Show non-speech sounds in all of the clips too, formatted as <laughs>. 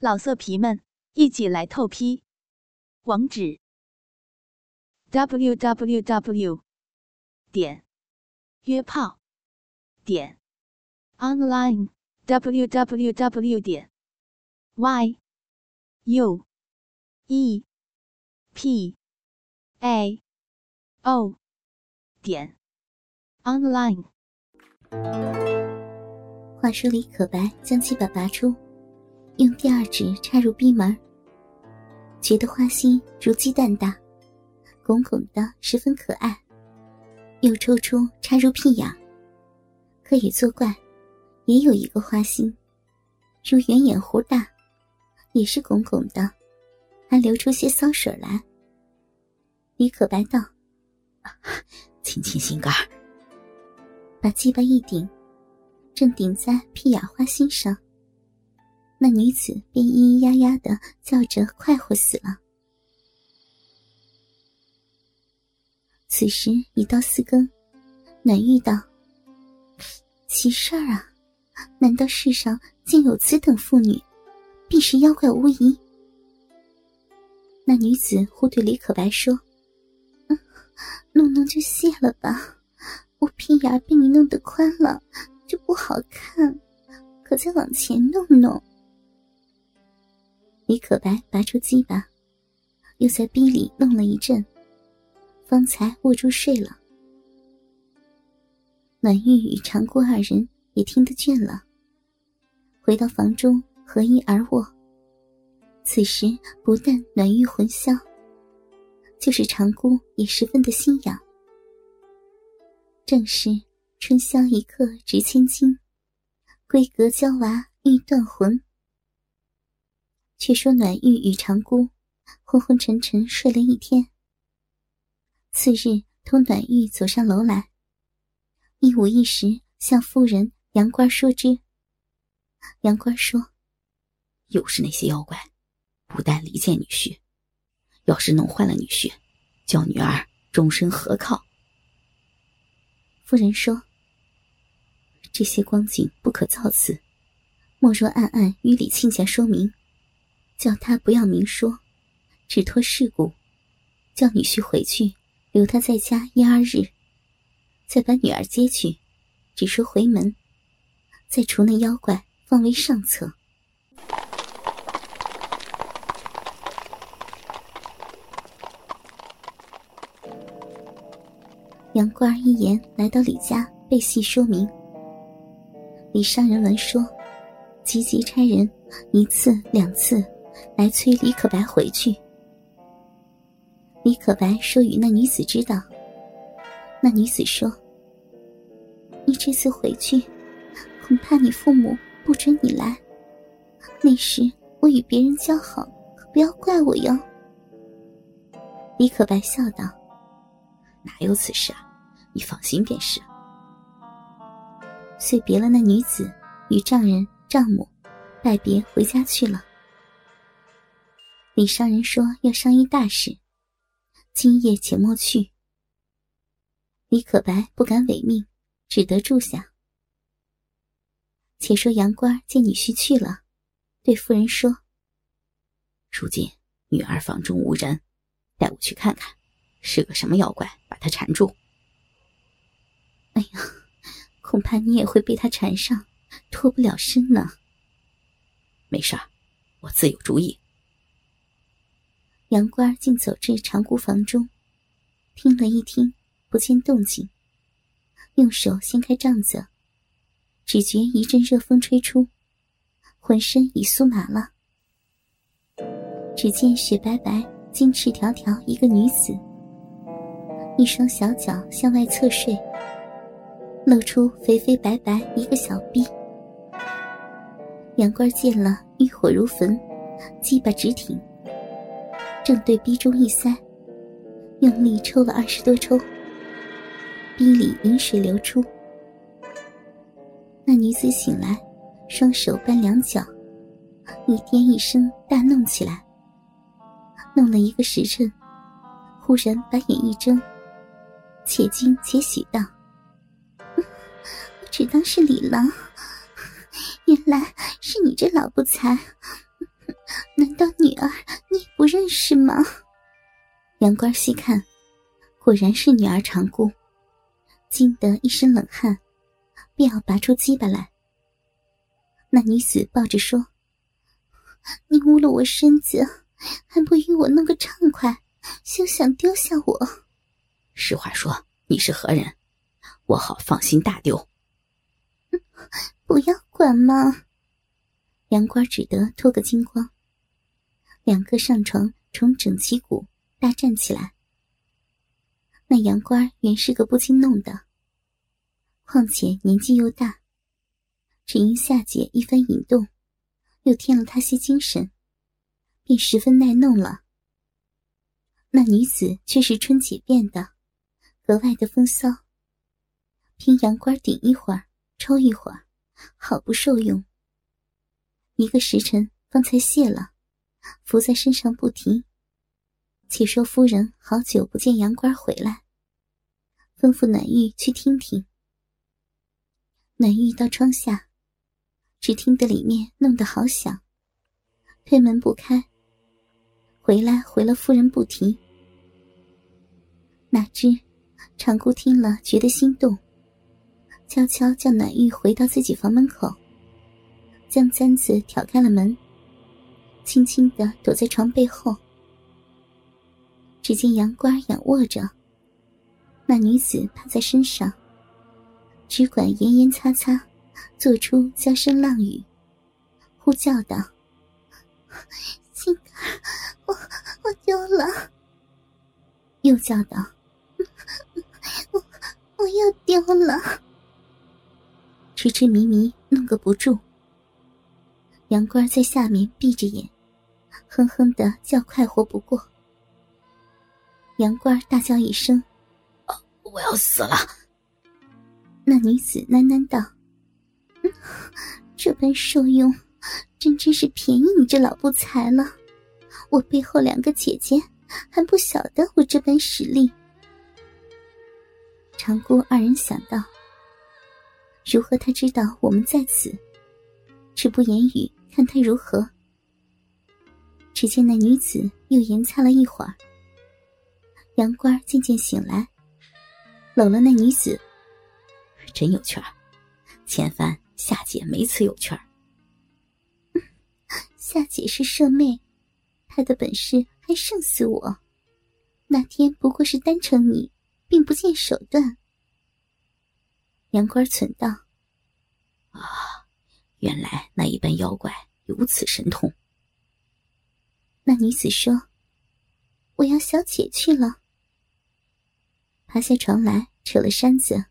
老色皮们，一起来透批！网址：w w w 点约炮点 online w w w 点 y u e p a o 点 online。话说李可白将鸡巴拔出。用第二指插入逼门，觉得花心如鸡蛋大，拱拱的，十分可爱。又抽出插入屁眼，可以作怪，也有一个花心，如圆眼壶大，也是拱拱的，还流出些骚水来。李可白道：“亲亲心肝把鸡巴一顶，正顶在屁眼花心上。那女子便咿咿呀呀的叫着，快活死了。此时已到四更，暖玉道：“奇事儿啊！难道世上竟有此等妇女？必是妖怪无疑。”那女子忽对李可白说：“嗯，弄弄就谢了吧，我屁眼被你弄得宽了，就不好看，可再往前弄弄。”李可白拔出鸡巴，又在逼里弄了一阵，方才握住睡了。暖玉与长姑二人也听得倦了，回到房中合衣而卧。此时不但暖玉魂消，就是长姑也十分的心痒。正是春宵一刻值千金，闺阁娇娃欲断魂。却说暖玉与长姑昏昏沉沉睡了一天。次日，同暖玉走上楼来，一五一十向夫人杨官说之。杨官说：“又是那些妖怪，不但离间女婿，要是弄坏了女婿，叫女儿终身何靠？”夫人说：“这些光景不可造次，莫若暗暗与李亲家说明。”叫他不要明说，只托事故，叫女婿回去，留他在家一二日，再把女儿接去，只说回门，再除那妖怪，方为上策。杨官一言来到李家，背细说明。李商人闻说，急急差人一次两次。来催李可白回去。李可白说与那女子知道。那女子说：“你这次回去，恐怕你父母不准你来。那时我与别人交好，可不要怪我哟。”李可白笑道：“哪有此事啊？你放心便是。”遂别了那女子，与丈人、丈母拜别回家去了。李商人说要商议大事，今夜且莫去。李可白不敢违命，只得住下。且说杨官见女婿去了，对夫人说：“如今女儿房中无人，带我去看看，是个什么妖怪把她缠住。”哎呀，恐怕你也会被他缠上，脱不了身呢。没事儿，我自有主意。杨官竟走至长姑房中，听了一听，不见动静，用手掀开帐子，只觉一阵热风吹出，浑身已酥麻了。只见雪白白、金翅条条一个女子，一双小脚向外侧睡，露出肥肥白白一个小臂。杨官见了，欲火如焚，鸡巴直挺。正对逼中一塞，用力抽了二十多抽，逼里饮水流出。那女子醒来，双手扳两脚，一颠一声大弄起来。弄了一个时辰，忽然把眼一睁，且惊且喜道：“我只当是李郎，原来是你这老不才。”难道女儿识吗？杨官细看，果然是女儿长姑，惊得一身冷汗，便要拔出鸡巴来。那女子抱着说：“你污了我身子，还不与我弄个畅快，休想丢下我。”实话说，你是何人？我好放心大丢。<laughs> 不要管嘛。杨官只得脱个精光。两个上床，重整旗鼓大战起来。那杨官原是个不经弄的，况且年纪又大，只因夏姐一番引动，又添了他些精神，便十分耐弄了。那女子却是春姐变的，格外的风骚。听杨官顶一会儿，抽一会儿，好不受用。一个时辰方才谢了。伏在身上不停。且说夫人好久不见杨官回来，吩咐暖玉去听听。暖玉到窗下，只听得里面弄得好响，推门不开。回来回了夫人不提。哪知长姑听了觉得心动，悄悄叫暖玉回到自己房门口，将簪子挑开了门。轻轻的躲在床背后，只见杨官仰卧着，那女子趴在身上，只管言言擦擦，做出娇声浪语，呼叫道：“心肝，我我丢了。”又叫道：“我我又丢了。”痴痴迷迷，弄个不住。杨官在下面闭着眼。哼哼的叫快活不过，杨官大叫一声：“我要死了！”那女子喃喃道：“嗯这般受用，真真是便宜你这老不才了。我背后两个姐姐还不晓得我这般实力。”长姑二人想到：如何他知道我们在此？只不言语，看他如何。只见那女子又言擦了一会儿，杨官渐渐醒来，搂了那女子，真有趣儿。前番夏姐没此有趣儿。<laughs> 夏姐是舍妹，她的本事还胜似我。那天不过是单成你，并不见手段。杨官存道：“啊，原来那一般妖怪有此神通。”那女子说：“我要小姐去了。”爬下床来，扯了扇子，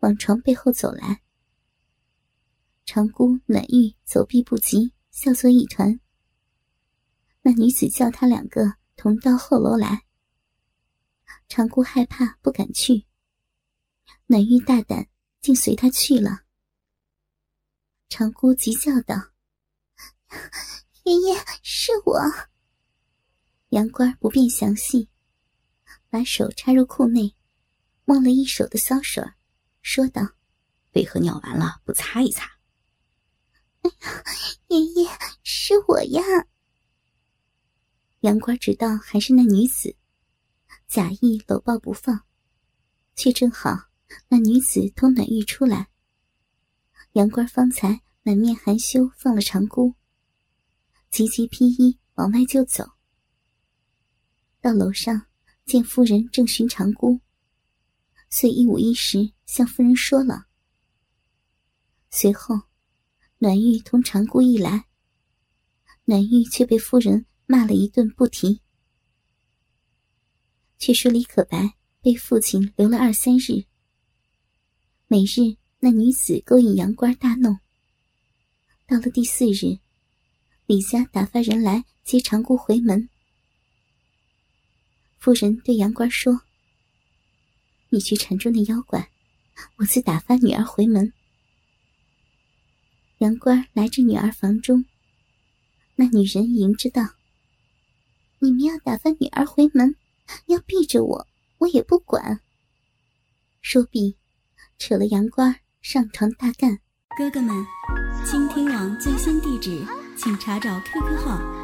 往床背后走来。长姑、暖玉走避不及，笑作一团。那女子叫他两个同到后楼来。长姑害怕，不敢去。暖玉大胆，竟随他去了。长姑急叫道：“ <laughs> 爷爷，是我。”杨官不便详细，把手插入裤内，摸了一手的骚水，说道：“为何尿完了不擦一擦？”“哎呀，爷爷，是我呀！”杨官知道还是那女子，假意搂抱不放，却正好那女子偷暖玉出来。杨官方才满面含羞，放了长姑，急急披衣往外就走。到楼上，见夫人正寻长姑，遂一五一十向夫人说了。随后，暖玉同长姑一来，暖玉却被夫人骂了一顿不提。却说李可白被父亲留了二三日，每日那女子勾引杨官大弄。到了第四日，李家打发人来接长姑回门。夫人对杨官说：“你去缠住那妖怪，我自打发女儿回门。”杨官来至女儿房中，那女人迎着道：“你们要打发女儿回门，要避着我，我也不管。”说毕，扯了杨官上床大干。哥哥们，倾听网最新地址，请查找 QQ 号。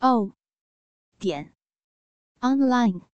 o 点 online。